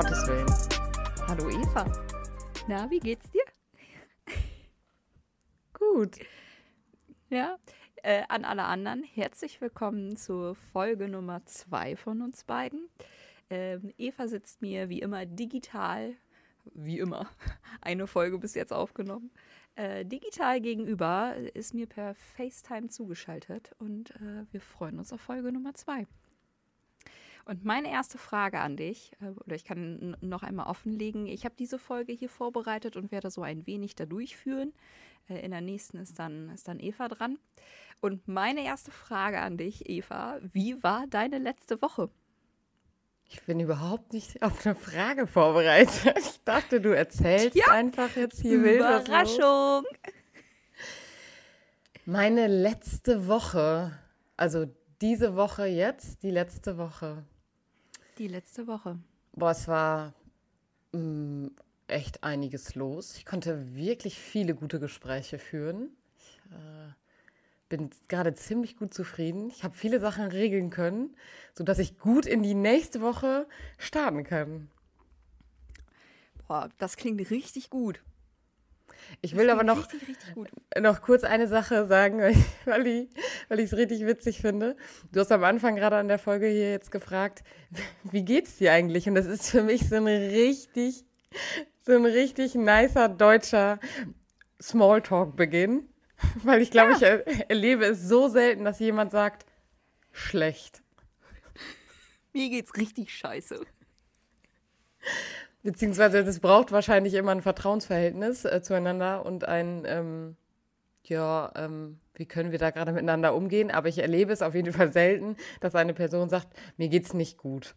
Gottes Willen. Hallo Eva. Na, wie geht's dir? Gut. Ja, äh, an alle anderen, herzlich willkommen zur Folge Nummer zwei von uns beiden. Ähm, Eva sitzt mir wie immer digital, wie immer, eine Folge bis jetzt aufgenommen. Äh, digital gegenüber ist mir per FaceTime zugeschaltet und äh, wir freuen uns auf Folge Nummer zwei. Und meine erste Frage an dich, äh, oder ich kann noch einmal offenlegen, ich habe diese Folge hier vorbereitet und werde so ein wenig da durchführen. Äh, in der nächsten ist dann, ist dann Eva dran. Und meine erste Frage an dich, Eva, wie war deine letzte Woche? Ich bin überhaupt nicht auf eine Frage vorbereitet. Ich dachte, du erzählst ja. einfach jetzt hier wild. Überraschung! Meine letzte Woche, also diese Woche jetzt, die letzte Woche. Die letzte Woche. Boah, es war mh, mm, echt einiges los. Ich konnte wirklich viele gute Gespräche führen. Ich äh, bin gerade ziemlich gut zufrieden. Ich habe viele Sachen regeln können, sodass ich gut in die nächste Woche starten kann. Boah, das klingt richtig gut. Ich will aber noch, richtig, richtig noch kurz eine Sache sagen, weil ich es richtig witzig finde. Du hast am Anfang gerade an der Folge hier jetzt gefragt, wie geht's dir eigentlich? Und das ist für mich so ein richtig, so ein richtig nicer deutscher Smalltalk-Beginn. Weil ich glaube, ja. ich erlebe es so selten, dass jemand sagt, schlecht. Mir geht's richtig scheiße. Beziehungsweise das braucht wahrscheinlich immer ein Vertrauensverhältnis äh, zueinander und ein, ähm, ja, ähm, wie können wir da gerade miteinander umgehen? Aber ich erlebe es auf jeden Fall selten, dass eine Person sagt, mir geht's nicht gut.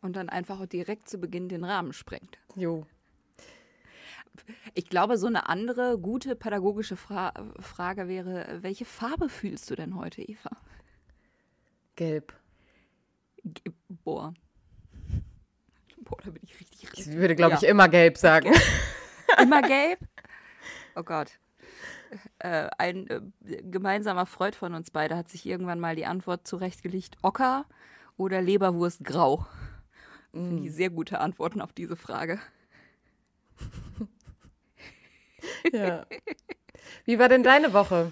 Und dann einfach direkt zu Beginn den Rahmen sprengt. Jo. Ich glaube, so eine andere gute pädagogische Fra Frage wäre, welche Farbe fühlst du denn heute, Eva? Gelb. Ge Boah, Boah, da bin ich richtig, richtig. Ich würde, glaube ja. ich, immer gelb sagen. immer gelb? Oh Gott. Äh, ein äh, gemeinsamer Freund von uns beide hat sich irgendwann mal die Antwort zurechtgelegt: Ocker oder Leberwurst grau? Mm. Die sehr gute Antworten auf diese Frage. ja. Wie war denn deine Woche?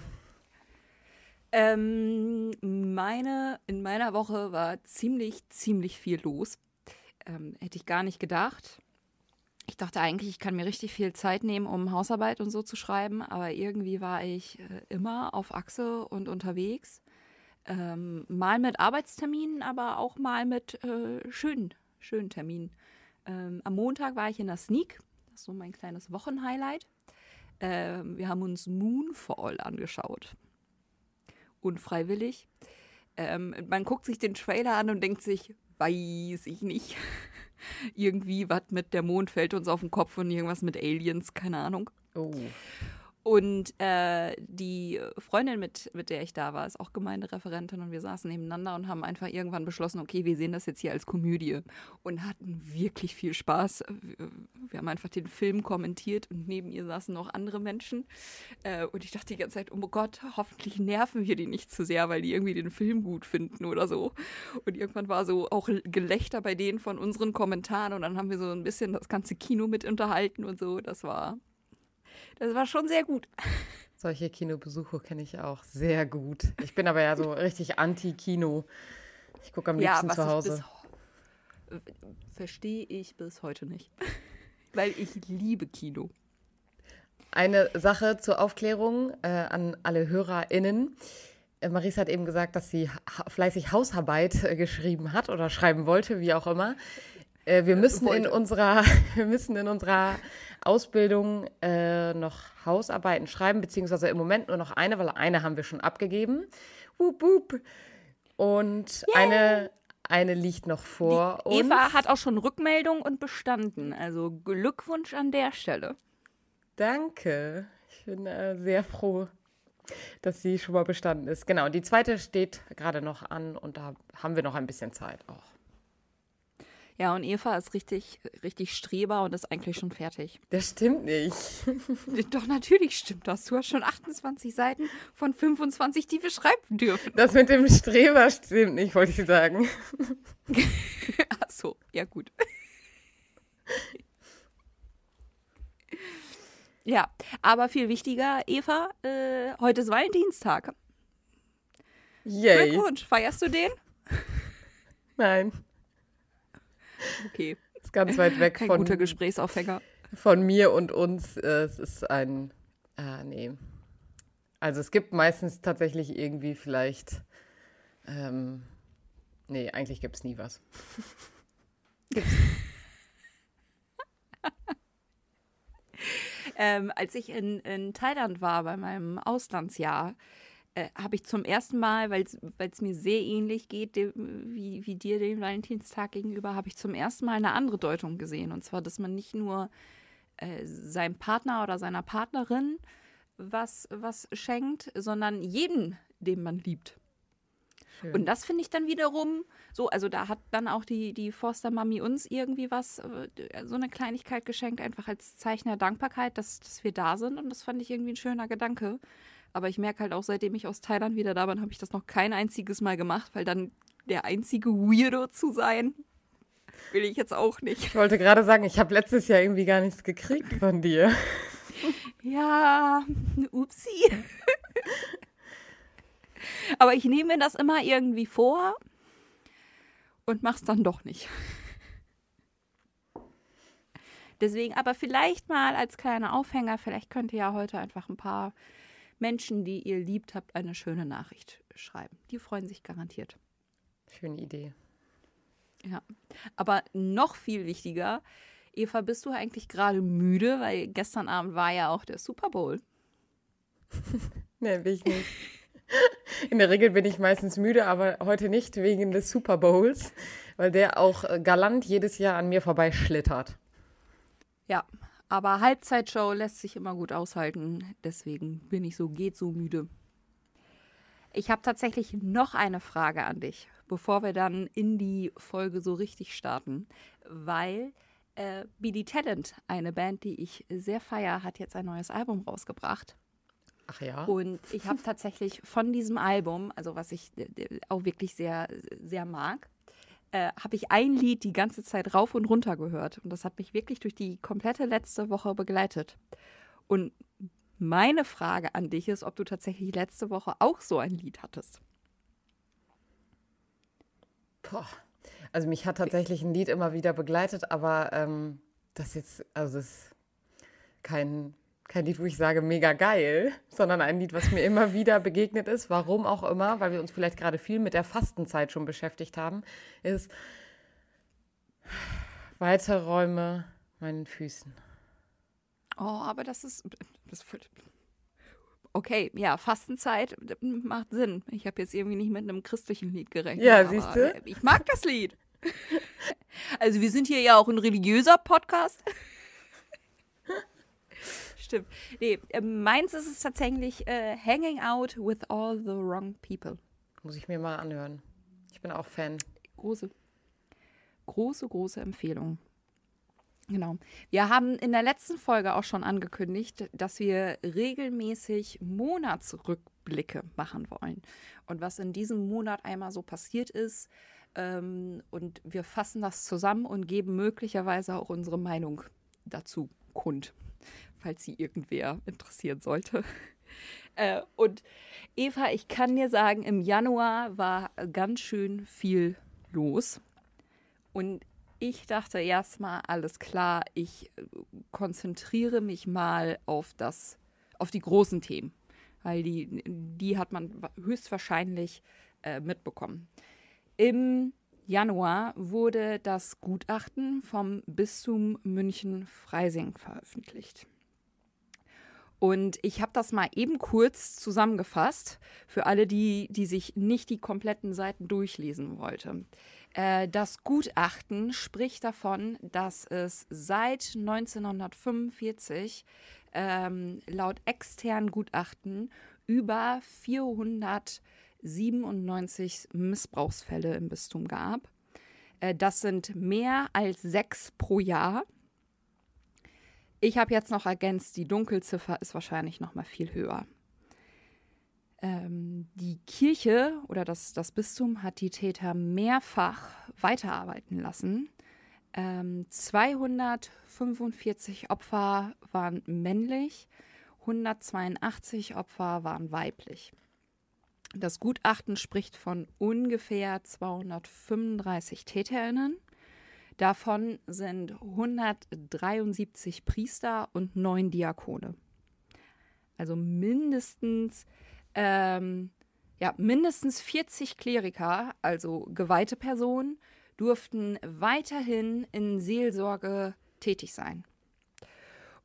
Ähm, meine, in meiner Woche war ziemlich, ziemlich viel los ähm, hätte ich gar nicht gedacht. Ich dachte eigentlich, ich kann mir richtig viel Zeit nehmen, um Hausarbeit und so zu schreiben, aber irgendwie war ich äh, immer auf Achse und unterwegs. Ähm, mal mit Arbeitsterminen, aber auch mal mit äh, schönen, schönen Terminen. Ähm, am Montag war ich in der Sneak, das ist so mein kleines Wochenhighlight. Ähm, wir haben uns Moonfall angeschaut. Unfreiwillig. Ähm, man guckt sich den Trailer an und denkt sich, weiß ich nicht. Irgendwie was mit der Mond fällt uns auf den Kopf und irgendwas mit Aliens, keine Ahnung. Oh. Und äh, die Freundin, mit, mit der ich da war, ist auch Gemeindereferentin und wir saßen nebeneinander und haben einfach irgendwann beschlossen, okay, wir sehen das jetzt hier als Komödie und hatten wirklich viel Spaß. Wir haben einfach den Film kommentiert und neben ihr saßen noch andere Menschen. Äh, und ich dachte die ganze Zeit, oh Gott, hoffentlich nerven wir die nicht zu sehr, weil die irgendwie den Film gut finden oder so. Und irgendwann war so auch Gelächter bei denen von unseren Kommentaren und dann haben wir so ein bisschen das ganze Kino mit unterhalten und so. Das war das war schon sehr gut. Solche Kinobesuche kenne ich auch sehr gut. Ich bin aber ja so richtig anti-Kino. Ich gucke am liebsten ja, zu Hause. Verstehe ich bis heute nicht. Weil ich liebe Kino. Eine Sache zur Aufklärung äh, an alle HörerInnen. Äh, Maries hat eben gesagt, dass sie ha fleißig Hausarbeit äh, geschrieben hat oder schreiben wollte, wie auch immer. Äh, wir, müssen in unserer, wir müssen in unserer Ausbildung äh, noch Hausarbeiten schreiben, beziehungsweise im Moment nur noch eine, weil eine haben wir schon abgegeben. Wup, wup. Und Yay. eine, eine liegt noch vor Die uns. Eva hat auch schon Rückmeldung und bestanden. Also Glückwunsch an der Stelle. Danke. Ich bin äh, sehr froh, dass sie schon mal bestanden ist. Genau, die zweite steht gerade noch an und da haben wir noch ein bisschen Zeit auch. Ja, und Eva ist richtig, richtig Streber und ist eigentlich schon fertig. Das stimmt nicht. Äh, doch, natürlich stimmt das. Du hast schon 28 Seiten von 25, die wir schreiben dürfen. Das mit dem Streber stimmt nicht, wollte ich sagen. Ach so, ja gut. Ja, aber viel wichtiger, Eva, äh, heute ist Valentinstag. Yay. Glückwunsch, feierst du den? Nein. Okay, ist ganz weit weg kein von, guter Gesprächsaufhänger. von mir und uns. Äh, Es ist ein, ah, nee. Also es gibt meistens tatsächlich irgendwie vielleicht, ähm, nee, eigentlich gibt es nie was. Ähm, als ich in, in Thailand war bei meinem Auslandsjahr, äh, habe ich zum ersten Mal, weil es mir sehr ähnlich geht dem, wie, wie dir den Valentinstag gegenüber, habe ich zum ersten Mal eine andere Deutung gesehen. Und zwar, dass man nicht nur äh, seinem Partner oder seiner Partnerin was, was schenkt, sondern jeden, den man liebt. Schön. Und das finde ich dann wiederum so, also da hat dann auch die, die Forster-Mami uns irgendwie was, äh, so eine Kleinigkeit geschenkt, einfach als Zeichen der Dankbarkeit, dass, dass wir da sind. Und das fand ich irgendwie ein schöner Gedanke. Aber ich merke halt auch, seitdem ich aus Thailand wieder da bin, habe ich das noch kein einziges Mal gemacht, weil dann der einzige Weirdo zu sein, will ich jetzt auch nicht. Ich wollte gerade sagen, ich habe letztes Jahr irgendwie gar nichts gekriegt von dir. Ja, upsi. Aber ich nehme mir das immer irgendwie vor und mach's dann doch nicht. Deswegen, aber vielleicht mal als kleiner Aufhänger, vielleicht könnt ihr ja heute einfach ein paar Menschen, die ihr liebt habt, eine schöne Nachricht schreiben. Die freuen sich garantiert. Schöne Idee. Ja. Aber noch viel wichtiger, Eva, bist du eigentlich gerade müde? Weil gestern Abend war ja auch der Super Bowl. Nee, bin ich nicht. In der Regel bin ich meistens müde, aber heute nicht wegen des Super Bowls, weil der auch äh, galant jedes Jahr an mir vorbeischlittert. Ja, aber Halbzeitshow lässt sich immer gut aushalten. Deswegen bin ich so, geht so müde. Ich habe tatsächlich noch eine Frage an dich, bevor wir dann in die Folge so richtig starten. Weil äh, BD Talent, eine Band, die ich sehr feier, hat jetzt ein neues Album rausgebracht. Ach ja? Und ich habe tatsächlich von diesem Album, also was ich äh, auch wirklich sehr, sehr mag, äh, habe ich ein Lied die ganze Zeit rauf und runter gehört. Und das hat mich wirklich durch die komplette letzte Woche begleitet. Und meine Frage an dich ist, ob du tatsächlich letzte Woche auch so ein Lied hattest. Boah. Also mich hat tatsächlich ein Lied immer wieder begleitet, aber ähm, das jetzt, also es ist kein, kein Lied, wo ich sage, mega geil, sondern ein Lied, was mir immer wieder begegnet ist, warum auch immer, weil wir uns vielleicht gerade viel mit der Fastenzeit schon beschäftigt haben, ist weite Räume meinen Füßen. Oh, aber das ist. Das okay, ja, Fastenzeit macht Sinn. Ich habe jetzt irgendwie nicht mit einem christlichen Lied gerechnet. Ja, siehst du? Ich mag das Lied. Also, wir sind hier ja auch ein religiöser Podcast. Stimmt. Nee, äh, meins ist es tatsächlich äh, Hanging Out with All the Wrong People. Muss ich mir mal anhören. Ich bin auch Fan. Große, große, große Empfehlung. Genau. Wir haben in der letzten Folge auch schon angekündigt, dass wir regelmäßig Monatsrückblicke machen wollen. Und was in diesem Monat einmal so passiert ist. Ähm, und wir fassen das zusammen und geben möglicherweise auch unsere Meinung dazu kund, falls sie irgendwer interessieren sollte. Äh, und Eva, ich kann dir sagen, im Januar war ganz schön viel los. Und ich dachte erstmal, alles klar, ich äh, konzentriere mich mal auf das, auf die großen Themen. Weil die, die hat man wa- höchstwahrscheinlich äh, mitbekommen. Im Januar wurde das Gutachten vom Bistum München-Freising veröffentlicht. Und ich habe das mal eben kurz zusammengefasst für alle, die, die sich nicht die kompletten Seiten durchlesen wollten. Äh, das Gutachten spricht davon, dass es seit 1945 ähm, laut externen Gutachten über 497 Missbrauchsfälle im Bistum gab. Äh, das sind mehr als sechs pro Jahr. Ich habe jetzt noch ergänzt, die Dunkelziffer ist wahrscheinlich noch mal viel höher. Ähm, die Kirche oder das, das Bistum hat die Täter mehrfach weiterarbeiten lassen. Ähm, 245 Opfer waren männlich, 182 Opfer waren weiblich. Das Gutachten spricht von ungefähr 235 Täterinnen. Davon sind 173 Priester und neun Diakone. Also mindestens, ähm, ja, mindestens 40 Kleriker, also geweihte Personen, durften weiterhin in Seelsorge tätig sein.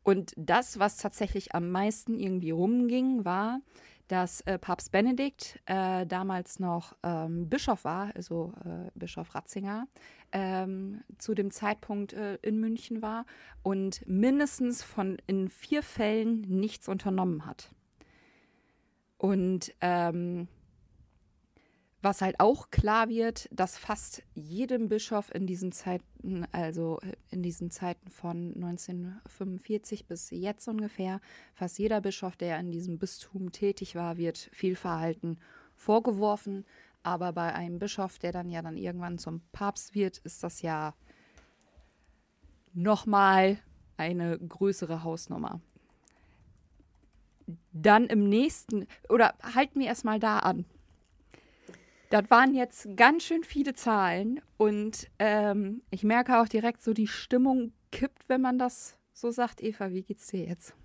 Und das, was tatsächlich am meisten irgendwie rumging, war, dass äh, Papst Benedikt äh, damals noch ähm, Bischof war, also äh, Bischof Ratzinger, ähm, zu dem Zeitpunkt äh, in München war und mindestens von in vier Fällen nichts unternommen hat. Und ähm, was halt auch klar wird, dass fast jedem Bischof in diesen Zeiten, also in diesen Zeiten von 1945 bis jetzt ungefähr, fast jeder Bischof, der in diesem Bistum tätig war, wird viel Verhalten vorgeworfen. Aber bei einem Bischof, der dann ja dann irgendwann zum Papst wird, ist das ja nochmal eine größere Hausnummer. Dann im nächsten, oder halten wir erstmal da an. Das waren jetzt ganz schön viele Zahlen und ähm, ich merke auch direkt so, die Stimmung kippt, wenn man das so sagt. Eva, wie geht's dir jetzt?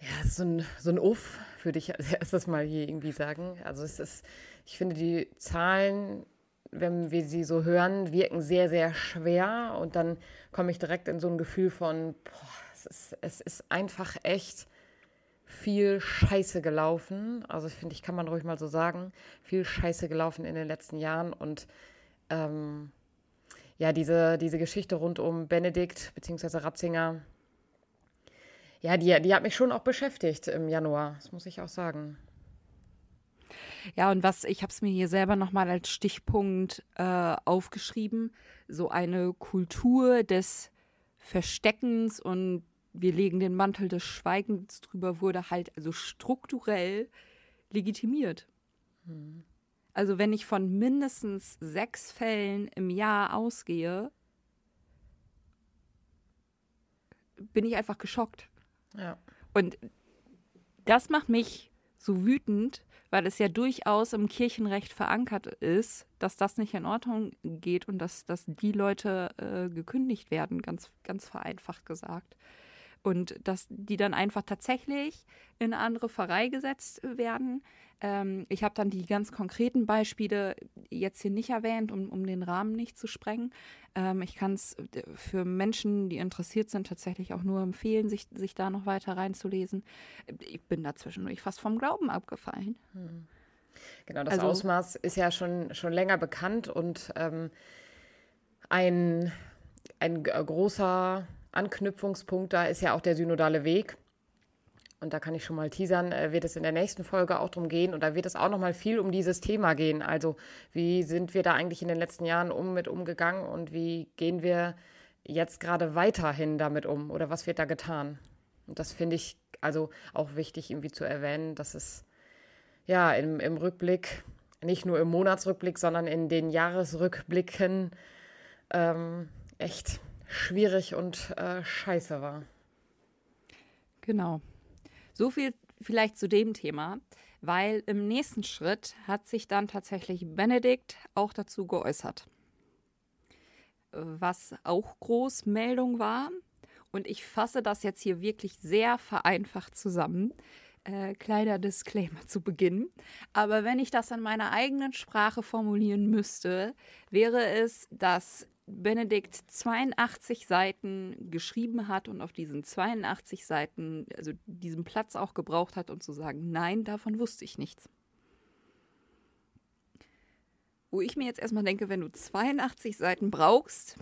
Ja, so ein, so ein Uff würde ich als erstes mal hier irgendwie sagen. Also es ist, ich finde die Zahlen, wenn wir sie so hören, wirken sehr, sehr schwer und dann komme ich direkt in so ein Gefühl von, boah, es ist, es ist einfach echt viel Scheiße gelaufen. Also ich finde, ich kann man ruhig mal so sagen, viel Scheiße gelaufen in den letzten Jahren und ähm, ja, diese, diese Geschichte rund um Benedikt bzw. Ratzinger, ja, die, die hat mich schon auch beschäftigt im Januar, das muss ich auch sagen. Ja, und was, ich habe es mir hier selber nochmal als Stichpunkt äh, aufgeschrieben, so eine Kultur des Versteckens und wir legen den Mantel des Schweigens drüber, wurde halt also strukturell legitimiert. Hm. Also wenn ich von mindestens sechs Fällen im Jahr ausgehe, bin ich einfach geschockt. Ja. Und das macht mich so wütend, weil es ja durchaus im Kirchenrecht verankert ist, dass das nicht in Ordnung geht und dass, dass die Leute äh, gekündigt werden, ganz, ganz vereinfacht gesagt. Und dass die dann einfach tatsächlich in eine andere Pfarrei gesetzt werden. Ähm, ich habe dann die ganz konkreten Beispiele jetzt hier nicht erwähnt, um, um den Rahmen nicht zu sprengen. Ähm, ich kann es für Menschen, die interessiert sind, tatsächlich auch nur empfehlen, sich, sich da noch weiter reinzulesen. Ich bin da zwischendurch fast vom Glauben abgefallen. Hm. Genau, das also, Ausmaß ist ja schon, schon länger bekannt und ähm, ein, ein großer Anknüpfungspunkt da ist ja auch der synodale Weg. Und da kann ich schon mal teasern, äh, wird es in der nächsten Folge auch drum gehen. Und da wird es auch noch mal viel um dieses Thema gehen. Also wie sind wir da eigentlich in den letzten Jahren um mit umgegangen und wie gehen wir jetzt gerade weiterhin damit um oder was wird da getan? Und das finde ich also auch wichtig irgendwie zu erwähnen, dass es ja im, im Rückblick, nicht nur im Monatsrückblick, sondern in den Jahresrückblicken ähm, echt schwierig und äh, scheiße war. Genau. So viel vielleicht zu dem Thema, weil im nächsten Schritt hat sich dann tatsächlich Benedikt auch dazu geäußert. Was auch Großmeldung war, und ich fasse das jetzt hier wirklich sehr vereinfacht zusammen. Äh, kleiner Disclaimer zu Beginn. Aber wenn ich das in meiner eigenen Sprache formulieren müsste, wäre es, dass Benedikt 82 Seiten geschrieben hat und auf diesen 82 Seiten, also diesen Platz auch gebraucht hat, um zu sagen, nein, davon wusste ich nichts. Wo ich mir jetzt erstmal denke, wenn du 82 Seiten brauchst,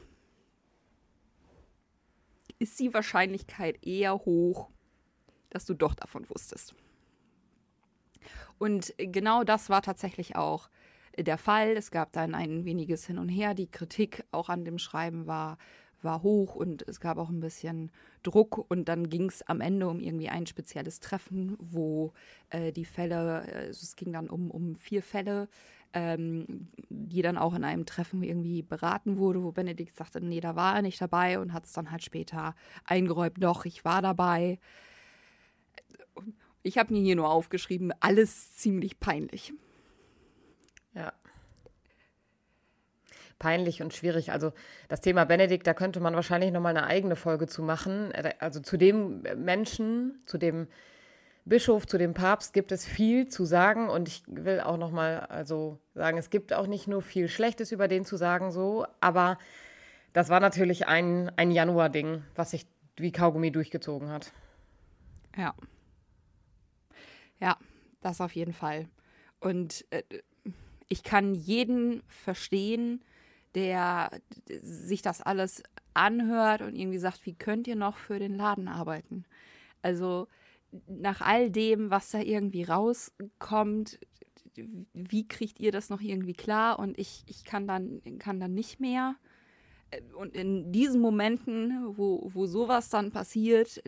ist die Wahrscheinlichkeit eher hoch, dass du doch davon wusstest. Und genau das war tatsächlich auch der Fall. Es gab dann ein weniges Hin und Her. Die Kritik auch an dem Schreiben war, war hoch und es gab auch ein bisschen Druck und dann ging es am Ende um irgendwie ein spezielles Treffen, wo äh, die Fälle, also es ging dann um, um vier Fälle, ähm, die dann auch in einem Treffen irgendwie beraten wurde, wo Benedikt sagte, nee, da war er nicht dabei und hat es dann halt später eingeräumt, doch, ich war dabei. Ich habe mir hier nur aufgeschrieben, alles ziemlich peinlich. Peinlich und schwierig. Also das Thema Benedikt, da könnte man wahrscheinlich nochmal eine eigene Folge zu machen. Also zu dem Menschen, zu dem Bischof, zu dem Papst gibt es viel zu sagen und ich will auch nochmal also sagen, es gibt auch nicht nur viel Schlechtes über den zu sagen so, aber das war natürlich ein, ein Januar-Ding, was sich wie Kaugummi durchgezogen hat. Ja. Ja, das auf jeden Fall. Und äh, ich kann jeden verstehen, der sich das alles anhört und irgendwie sagt, wie könnt ihr noch für den Laden arbeiten? Also nach all dem, was da irgendwie rauskommt, wie kriegt ihr das noch irgendwie klar? Und ich, ich kann, dann, kann dann nicht mehr. Und in diesen Momenten, wo, wo sowas dann passiert,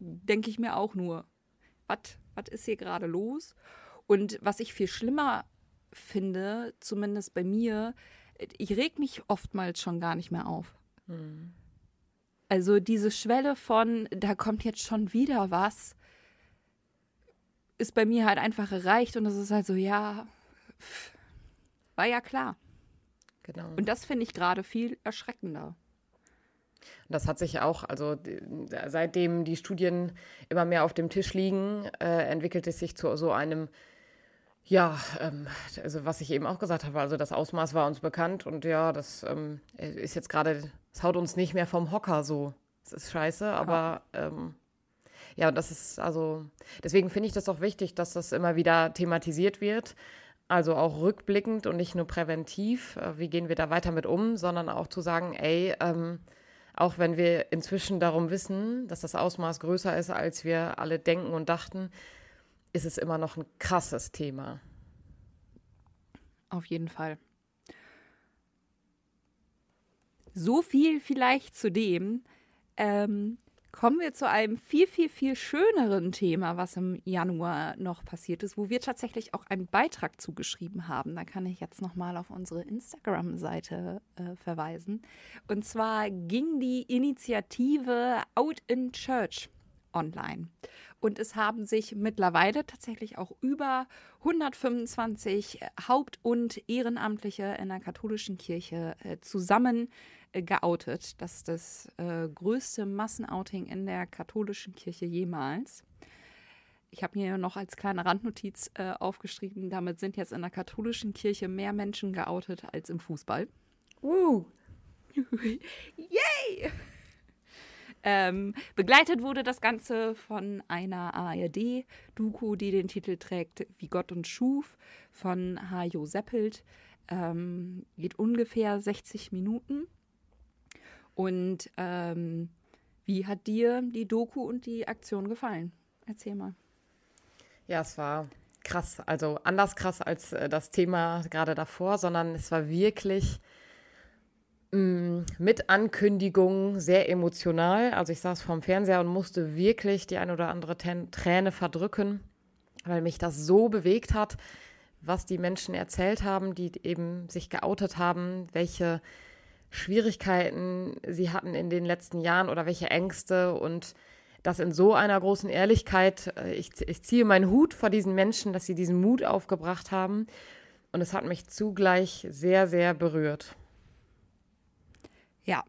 denke ich mir auch nur, was ist hier gerade los? Und was ich viel schlimmer finde, zumindest bei mir, ich reg mich oftmals schon gar nicht mehr auf. Hm. Also diese Schwelle von, da kommt jetzt schon wieder was, ist bei mir halt einfach erreicht und es ist halt so, ja, war ja klar. Genau. Und das finde ich gerade viel erschreckender. Das hat sich auch, also seitdem die Studien immer mehr auf dem Tisch liegen, äh, entwickelt es sich zu so einem ja, ähm, also was ich eben auch gesagt habe, also das Ausmaß war uns bekannt und ja, das ähm, ist jetzt gerade, es haut uns nicht mehr vom Hocker so. Es ist scheiße, aber ähm, ja, das ist also, deswegen finde ich das auch wichtig, dass das immer wieder thematisiert wird. Also auch rückblickend und nicht nur präventiv, äh, wie gehen wir da weiter mit um, sondern auch zu sagen, ey, ähm, auch wenn wir inzwischen darum wissen, dass das Ausmaß größer ist, als wir alle denken und dachten, ist es immer noch ein krasses Thema. Auf jeden Fall. So viel vielleicht zu dem. Ähm, kommen wir zu einem viel, viel, viel schöneren Thema, was im Januar noch passiert ist, wo wir tatsächlich auch einen Beitrag zugeschrieben haben. Da kann ich jetzt nochmal auf unsere Instagram-Seite äh, verweisen. Und zwar ging die Initiative Out in Church online. Und es haben sich mittlerweile tatsächlich auch über 125 Haupt- und Ehrenamtliche in der katholischen Kirche äh, zusammen äh, geoutet. Das ist das äh, größte Massenouting in der katholischen Kirche jemals. Ich habe mir noch als kleine Randnotiz äh, aufgeschrieben, damit sind jetzt in der katholischen Kirche mehr Menschen geoutet als im Fußball. Uh. Yay! Ähm, begleitet wurde das Ganze von einer ARD-Doku, die den Titel trägt Wie Gott uns schuf, von Hajo Seppelt. Ähm, geht ungefähr 60 Minuten. Und ähm, wie hat dir die Doku und die Aktion gefallen? Erzähl mal. Ja, es war krass. Also anders krass als äh, das Thema gerade davor, sondern es war wirklich mit Ankündigung sehr emotional. Also ich saß vorm Fernseher und musste wirklich die ein oder andere Träne verdrücken, weil mich das so bewegt hat, was die Menschen erzählt haben, die eben sich geoutet haben, welche Schwierigkeiten sie hatten in den letzten Jahren oder welche Ängste und das in so einer großen Ehrlichkeit. Äh, ich, ich ziehe meinen Hut vor diesen Menschen, dass sie diesen Mut aufgebracht haben. Und es hat mich zugleich sehr, sehr berührt. Ja.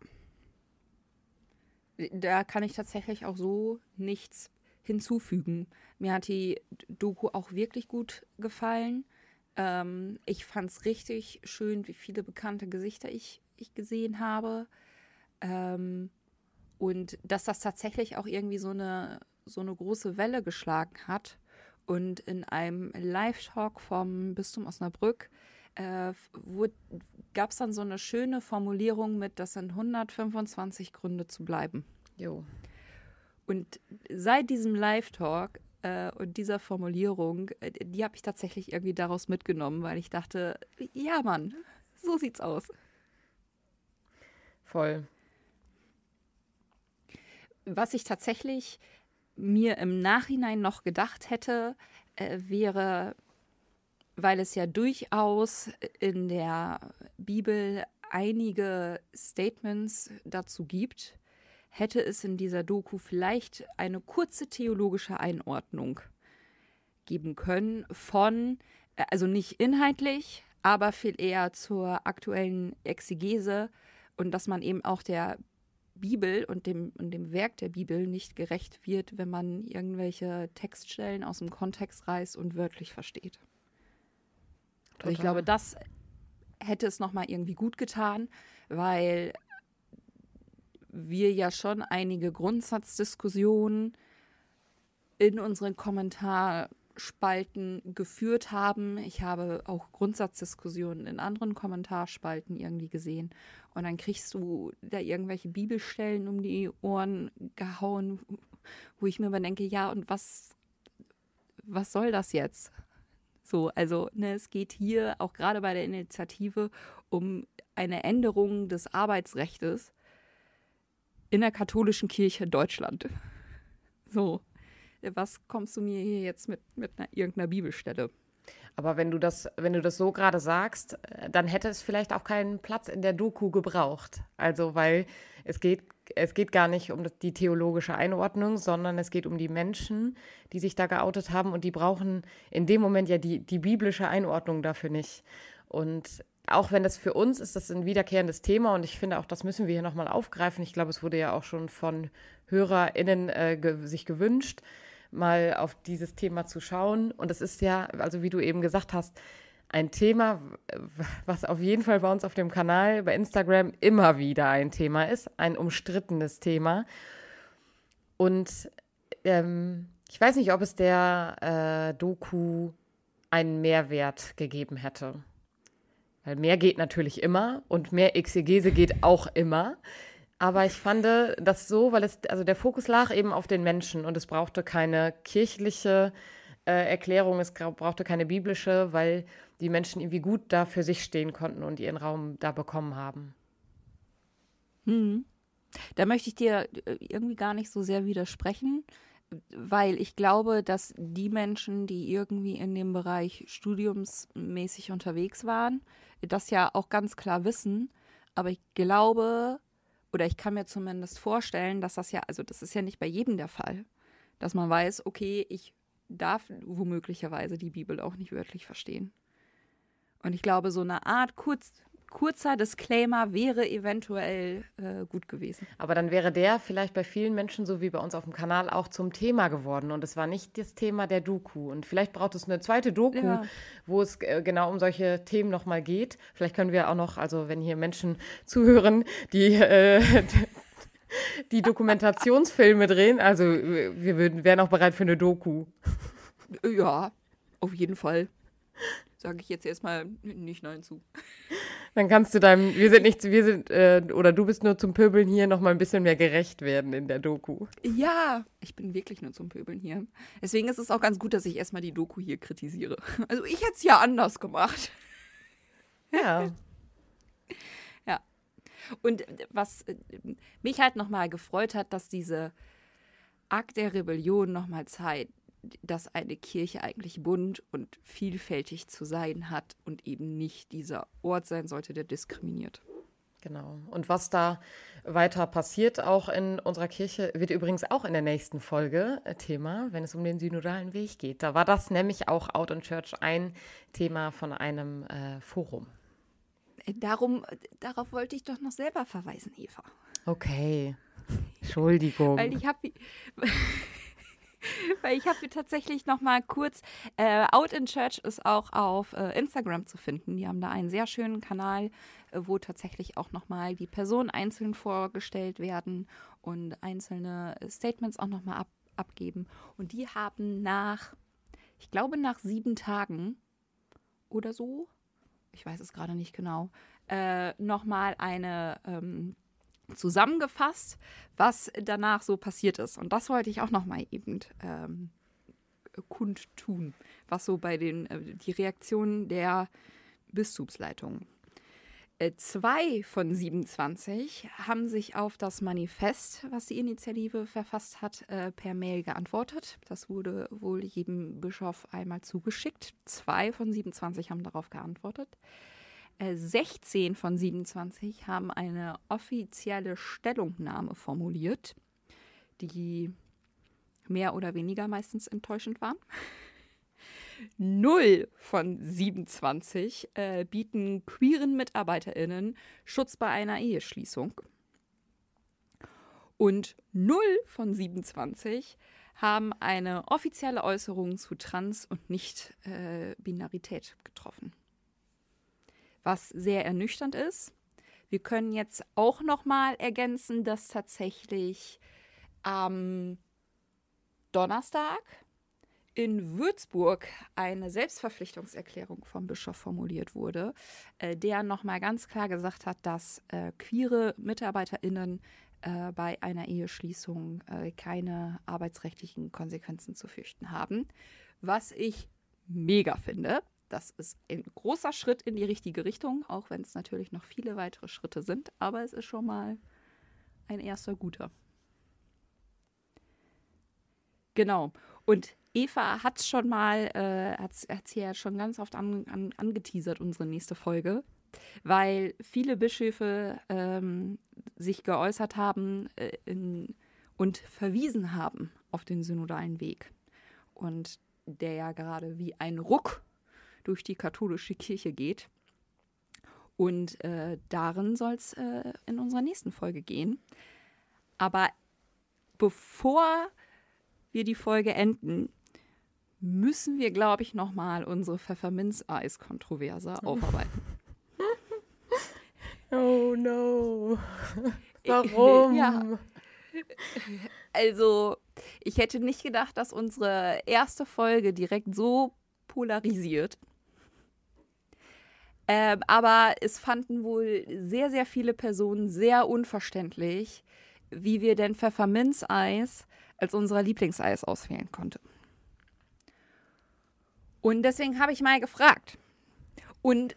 Da kann ich tatsächlich auch so nichts hinzufügen. Mir hat die Doku auch wirklich gut gefallen. Ähm, ich fand es richtig schön, wie viele bekannte Gesichter ich, ich gesehen habe. Ähm, und dass das tatsächlich auch irgendwie so eine, so eine große Welle geschlagen hat. Und in einem Live-Talk vom Bistum Osnabrück äh, gab es dann so eine schöne Formulierung mit, das sind 125 Gründe zu bleiben. Jo. Und seit diesem Live-Talk äh, und dieser Formulierung, äh, die habe ich tatsächlich irgendwie daraus mitgenommen, weil ich dachte, ja Mann, so sieht's aus. Voll. Was ich tatsächlich mir im Nachhinein noch gedacht hätte, äh, wäre, weil es ja durchaus in der Bibel einige Statements dazu gibt, hätte es in dieser Doku vielleicht eine kurze theologische Einordnung geben können von, äh, also nicht inhaltlich, aber viel eher zur aktuellen Exegese und dass man eben auch der Bibel und dem, und dem Werk der Bibel nicht gerecht wird, wenn man irgendwelche Textstellen aus dem Kontext reißt und wörtlich versteht. Also ich glaube, das hätte es nochmal irgendwie gut getan, weil wir ja schon einige Grundsatzdiskussionen in unseren Kommentarspalten geführt haben. Ich habe auch Grundsatzdiskussionen in anderen Kommentarspalten irgendwie gesehen. Und dann kriegst du da irgendwelche Bibelstellen um die Ohren gehauen, wo ich mir immer denke, ja, und was, was soll das jetzt? So, also ne, es geht hier auch gerade bei der Initiative um eine Änderung des Arbeitsrechts in der katholischen Kirche Deutschland. So, was kommst du mir hier jetzt mit, mit einer, irgendeiner Bibelstelle? Aber wenn du das, wenn du das so gerade sagst, äh, dann hätte es vielleicht auch keinen Platz in der Doku gebraucht. Also, weil es geht, es geht gar nicht um die theologische Einordnung, sondern es geht um die Menschen, die sich da geoutet haben und die brauchen in dem Moment ja die, die biblische Einordnung dafür nicht. Und auch wenn das für uns ist, das ein wiederkehrendes Thema und ich finde auch, das müssen wir hier nochmal aufgreifen. Ich glaube, es wurde ja auch schon von HörerInnen äh, ge sich gewünscht, mal auf dieses Thema zu schauen. Und es ist ja, also wie du eben gesagt hast, ein Thema, was auf jeden Fall bei uns auf dem Kanal, bei Instagram immer wieder ein Thema ist, ein umstrittenes Thema. Und ähm, ich weiß nicht, ob es der äh, Doku einen Mehrwert gegeben hätte. Weil mehr geht natürlich immer und mehr Exegese geht auch immer. Aber ich fand das so, weil es, also der Fokus lag eben auf den Menschen und es brauchte keine kirchliche äh, Erklärung, es brauchte keine biblische, weil die Menschen irgendwie gut da für sich stehen konnten und ihren Raum da bekommen haben. Hm. Da möchte ich dir äh, irgendwie gar nicht so sehr widersprechen, weil ich glaube, dass die Menschen, die irgendwie in dem Bereich studiumsmäßig unterwegs waren, das ja auch ganz klar wissen. Aber ich glaube, oder ich kann mir zumindest vorstellen, dass das ja, also das ist ja nicht bei jedem der Fall, dass man weiß, okay, ich darf womöglicherweise die Bibel auch nicht wörtlich verstehen. Und ich glaube, so eine Art kurz, kurzer Disclaimer wäre eventuell äh, gut gewesen. Aber dann wäre der vielleicht bei vielen Menschen, so wie bei uns auf dem Kanal, auch zum Thema geworden. Und es war nicht das Thema der Doku. Und vielleicht braucht es eine zweite Doku, ja. wo es äh, genau um solche Themen nochmal geht. Vielleicht können wir auch noch, also wenn hier Menschen zuhören, die. Äh, die Dokumentationsfilme drehen. Also wir würden, wären auch bereit für eine Doku. Ja, auf jeden Fall sage ich jetzt erstmal nicht Nein zu. Dann kannst du deinem, wir sind nicht, wir sind, äh, oder du bist nur zum Pöbeln hier noch mal ein bisschen mehr gerecht werden in der Doku. Ja, ich bin wirklich nur zum Pöbeln hier. Deswegen ist es auch ganz gut, dass ich erstmal die Doku hier kritisiere. Also ich hätte es ja anders gemacht. Ja. ja. Und was äh, mich halt nochmal gefreut hat, dass diese Akt der Rebellion nochmal zeigt, dass eine Kirche eigentlich bunt und vielfältig zu sein hat und eben nicht dieser Ort sein sollte, der diskriminiert. Genau. Und was da weiter passiert, auch in unserer Kirche, wird übrigens auch in der nächsten Folge äh, Thema, wenn es um den synodalen Weg geht. Da war das nämlich auch Out in Church ein Thema von einem äh, Forum. Äh, darum, darauf wollte ich doch noch selber verweisen, Eva. Okay. Entschuldigung. Weil ich habe Weil ich habe tatsächlich noch mal kurz, äh, Out in Church ist auch auf äh, Instagram zu finden. Die haben da einen sehr schönen Kanal, äh, wo tatsächlich auch noch mal die Personen einzeln vorgestellt werden und einzelne Statements auch noch mal ab, abgeben. Und die haben nach, ich glaube nach sieben Tagen oder so, ich weiß es gerade nicht genau, äh, noch mal eine ähm, zusammengefasst, was danach so passiert ist. Und das wollte ich auch noch mal eben ähm, kundtun, was so bei den äh, die Reaktionen der Bistumsleitung. Äh, zwei von 27 haben sich auf das Manifest, was die Initiative verfasst hat, äh, per Mail geantwortet. Das wurde wohl jedem Bischof einmal zugeschickt. Zwei von 27 haben darauf geantwortet. 16 äh, von 27 haben eine offizielle Stellungnahme formuliert, die mehr oder weniger meistens enttäuschend waren. 0 von 27 äh, bieten queeren MitarbeiterInnen Schutz bei einer Eheschließung. Und 0 von 27 haben eine offizielle Äußerung zu Trans- und Nicht-Binarität äh, getroffen. Was sehr ernüchternd ist. Wir können jetzt auch noch mal ergänzen, dass tatsächlich am Donnerstag in Würzburg eine Selbstverpflichtungserklärung vom Bischof formuliert wurde, äh, der nochmal ganz klar gesagt hat, dass äh, queere MitarbeiterInnen äh, bei einer Eheschließung äh, keine arbeitsrechtlichen Konsequenzen zu fürchten haben. Was ich mega finde. Das ist ein großer Schritt in die richtige Richtung, auch wenn es natürlich noch viele weitere Schritte sind, aber es ist schon mal ein erster guter. Genau. Und Eva hat schon mal, äh, hat es ja schon ganz oft an, an, angeteasert, unsere nächste Folge, weil viele Bischöfe ähm, sich geäußert haben äh, in, und verwiesen haben auf den synodalen Weg. Und der ja gerade wie ein Ruck durch die katholische Kirche geht. Und äh, darin soll es äh, in unserer nächsten Folge gehen. Aber bevor wir die Folge enden, müssen wir, glaube ich, nochmal unsere Pfefferminz-Eis-Kontroverse aufarbeiten. Oh no. Warum? ja. Also, ich hätte nicht gedacht, dass unsere erste Folge direkt so polarisiert. Ähm, aber es fanden wohl sehr, sehr viele Personen sehr unverständlich, wie wir denn Pfefferminz-Eis als unser Lieblingseis auswählen konnten. Und deswegen habe ich mal gefragt. Und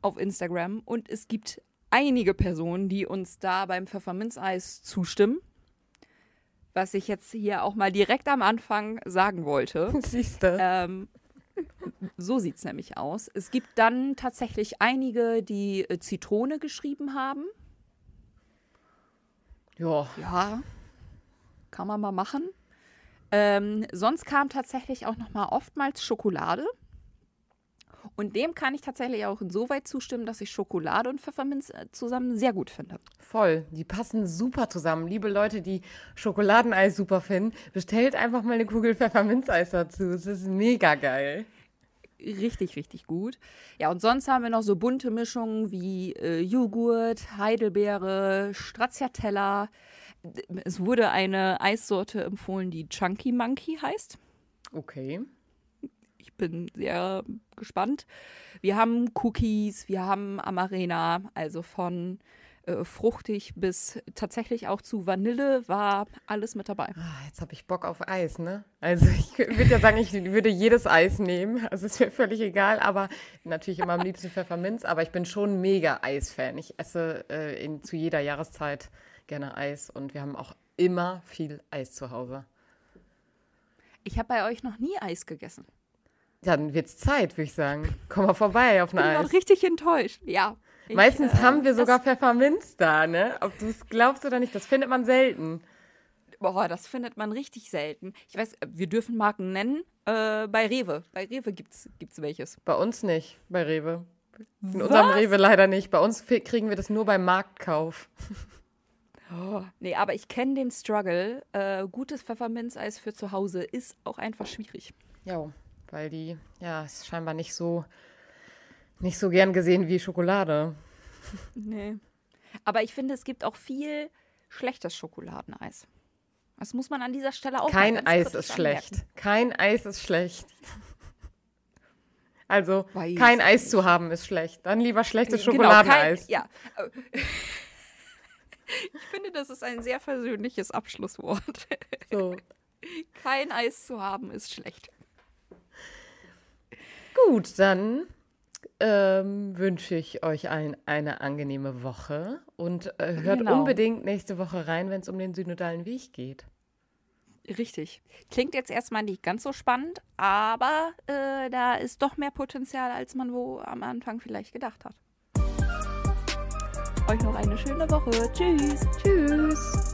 auf Instagram. Und es gibt einige Personen, die uns da beim Pfefferminzeis zustimmen. Was ich jetzt hier auch mal direkt am Anfang sagen wollte. Siehst du. Ähm, so sieht es nämlich aus. Es gibt dann tatsächlich einige, die äh, Zitrone geschrieben haben. Ja. Ja, kann man mal machen. Ähm, sonst kam tatsächlich auch noch mal oftmals Schokolade. Und dem kann ich tatsächlich auch insoweit zustimmen, dass ich Schokolade und Pfefferminz äh, zusammen sehr gut finde. Voll, die passen super zusammen. Liebe Leute, die Schokoladeneis super finden, bestellt einfach mal eine Kugel Pfefferminzeis dazu. Es ist mega geil. Richtig, richtig gut. Ja, und sonst haben wir noch so bunte Mischungen wie äh, Joghurt, Heidelbeere, Stracciatella, es wurde eine Eissorte empfohlen, die Chunky Monkey heißt. Okay. Ich bin sehr gespannt. Wir haben Cookies, wir haben Amarena, also von äh, fruchtig bis tatsächlich auch zu Vanille war alles mit dabei. Ah, jetzt habe ich Bock auf Eis, ne? Also ich würde ja sagen, ich würde jedes Eis nehmen. Also ist mir völlig egal, aber natürlich immer am liebsten Pfefferminz. Aber ich bin schon mega Eisfan. Ich esse äh, in, zu jeder Jahreszeit gerne Eis und wir haben auch immer viel Eis zu Hause. Ich habe bei euch noch nie Eis gegessen. Dann wird es Zeit, würde ich sagen. Komm mal vorbei auf ein Eis. Ich bin richtig enttäuscht. Ja. Ich, Meistens äh, haben wir sogar Pfefferminz da, ne? Ob du es glaubst oder nicht, das findet man selten. Boah, das findet man richtig selten. Ich weiß, wir dürfen Marken nennen. Äh, bei Rewe. Bei Rewe gibt's, gibt's welches. Bei uns nicht, bei Rewe. In Was? unserem Rewe leider nicht. Bei uns kriegen wir das nur beim Marktkauf. Oh, nee, aber ich kenne den Struggle. Äh, gutes Pfefferminzeis für zu Hause ist auch einfach schwierig. Ja, weil die, ja, ist scheinbar nicht so, nicht so gern gesehen wie Schokolade. Nee. Aber ich finde, es gibt auch viel schlechtes Schokoladeneis. Das muss man an dieser Stelle auch Kein Eis ist schlecht. Kein Eis ist schlecht. Also, Weiß kein Eis nicht. zu haben ist schlecht. Dann lieber schlechtes Schokoladeneis. Genau, kein, ja. Ich finde, das ist ein sehr versöhnliches Abschlusswort. So. Kein Eis zu haben ist schlecht. Gut, dann ähm, wünsche ich euch ein, eine angenehme Woche und äh, hört Genau. unbedingt nächste Woche rein, wenn es um den synodalen Weg geht. Richtig. Klingt jetzt erstmal nicht ganz so spannend, aber äh, da ist doch mehr Potenzial, als man wo am Anfang vielleicht gedacht hat. Euch noch eine schöne Woche. Tschüss. Tschüss.